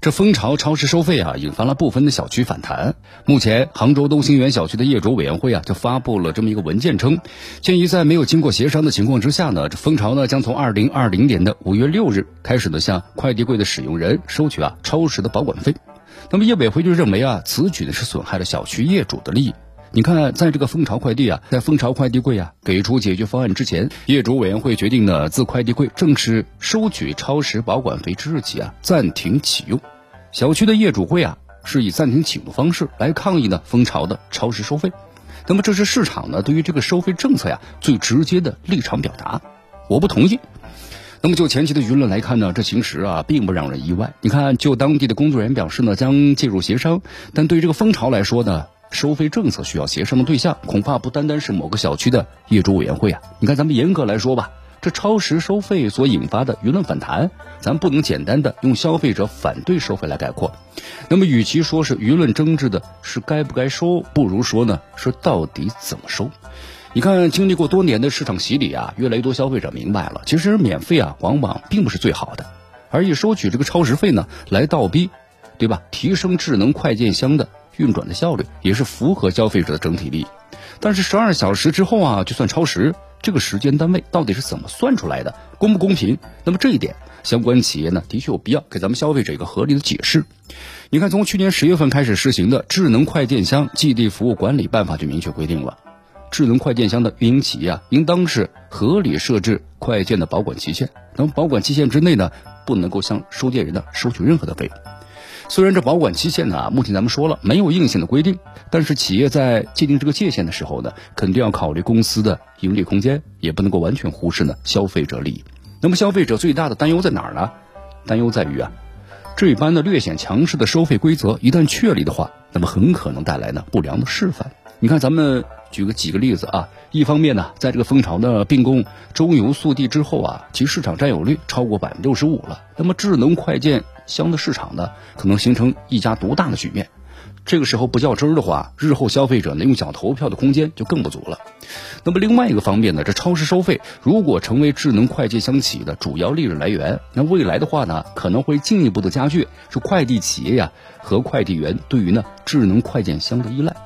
这蜂巢超市收费啊，引发了部分的小区反弹。目前，杭州东兴园小区的业主委员会啊，就发布了这么一个文件，称，鉴于在没有经过协商的情况之下呢，这蜂巢呢将从二零二零年的五月六日开始呢，向快递柜的使用人收取啊超时的保管费。那么业委会就认为啊，此举呢是损害了小区业主的利益。你看，在这个蜂巢快递啊，在蜂巢快递柜啊给出解决方案之前，业主委员会决定呢，自快递柜正式收取超时保管费之日起啊，暂停启用。小区的业主会啊，是以暂停启用的方式来抗议呢蜂巢的超时收费。那么，这是市场呢对于这个收费政策呀最直接的立场表达，我不同意。那么，就前期的舆论来看呢，这其实啊并不让人意外。你看，就当地的工作人员表示呢，将介入协商，但对于这个蜂巢来说呢。收费政策需要协商的对象，恐怕不单单是某个小区的业主委员会啊。你看，咱们严格来说吧，这超时收费所引发的舆论反弹，咱不能简单的用消费者反对收费来概括。那么，与其说是舆论争执的是该不该收，不如说呢是到底怎么收。你看，经历过多年的市场洗礼啊，越来越多消费者明白了，其实免费啊往往并不是最好的，而以收取这个超时费呢来倒逼，对吧？提升智能快件箱的。运转的效率也是符合消费者的整体利益，但是十二小时之后啊就算超时，这个时间单位到底是怎么算出来的，公不公平？那么这一点，相关企业呢的确有必要给咱们消费者一个合理的解释。你看，从去年十月份开始实行的《智能快件箱寄递服务管理办法》就明确规定了，智能快件箱的运营企业啊，应当是合理设置快件的保管期限，那么保管期限之内呢，不能够向收件人呢收取任何的费用。虽然这保管期限呢，目前咱们说了没有硬性的规定，但是企业在界定这个界限的时候呢，肯定要考虑公司的盈利空间，也不能够完全忽视呢消费者利益。那么消费者最大的担忧在哪儿呢？担忧在于啊，这般的略显强势的收费规则一旦确立的话，那么很可能带来呢不良的示范。你看，咱们举个几个例子啊，一方面呢，在这个蜂巢的并购中油速递之后啊，其市场占有率超过百分之六十五了，那么智能快件。箱的市场呢，可能形成一家独大的局面。这个时候不较真儿的话，日后消费者呢用脚投票的空间就更不足了。那么另外一个方面呢，这超市收费如果成为智能快件箱企业的主要利润来源，那未来的话呢，可能会进一步的加剧是快递企业呀和快递员对于呢智能快件箱的依赖，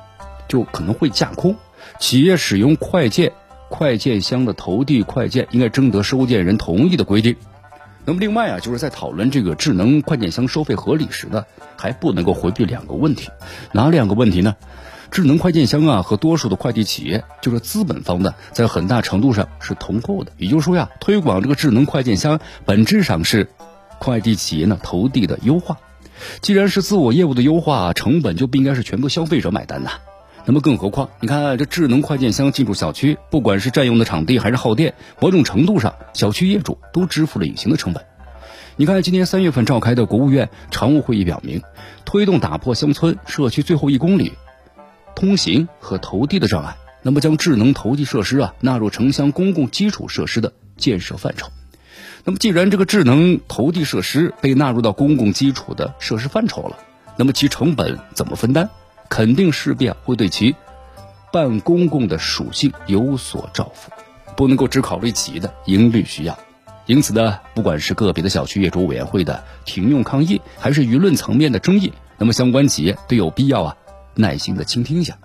就可能会架空。企业使用快件快件箱的投递快件，应该征得收件人同意的规定。那么另外啊，就是在讨论这个智能快件箱收费合理时呢，还不能够回避两个问题，哪两个问题呢？智能快件箱啊和多数的快递企业，就是资本方的，在很大程度上是同构的。也就是说呀，推广这个智能快件箱，本质上是快递企业呢投递的优化。既然是自我业务的优化，成本就不应该是全部消费者买单呐。那么更何况，你看这智能快件箱进入小区，不管是占用的场地还是耗电，某种程度上，小区业主都支付了隐形的成本。你看，今年三月份召开的国务院常务会议表明，推动打破乡村社区最后一公里通行和投递的障碍，那么将智能投递设施啊纳入城乡公共基础设施的建设范畴。那么既然这个智能投递设施被纳入到公共基础的设施范畴了，那么其成本怎么分担？肯定势必会对其办公共的属性有所照拂，不能够只考虑企业的盈利需要。因此呢，不管是个别的小区业主委员会的停用抗议，还是舆论层面的争议，那么相关企业都有必要啊耐心的倾听一下。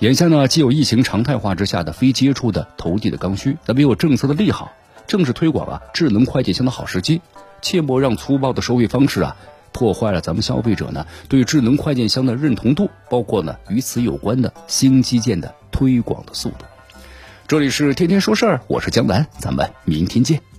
眼下呢，既有疫情常态化之下的非接触的投递的刚需，那么又有政策的利好，正是推广啊智能快递箱的好时机。切莫让粗暴的收费方式啊。破坏了咱们消费者呢对智能快件箱的认同度，包括呢与此有关的新基建的推广的速度。这里是天天说事儿，我是江南，咱们明天见。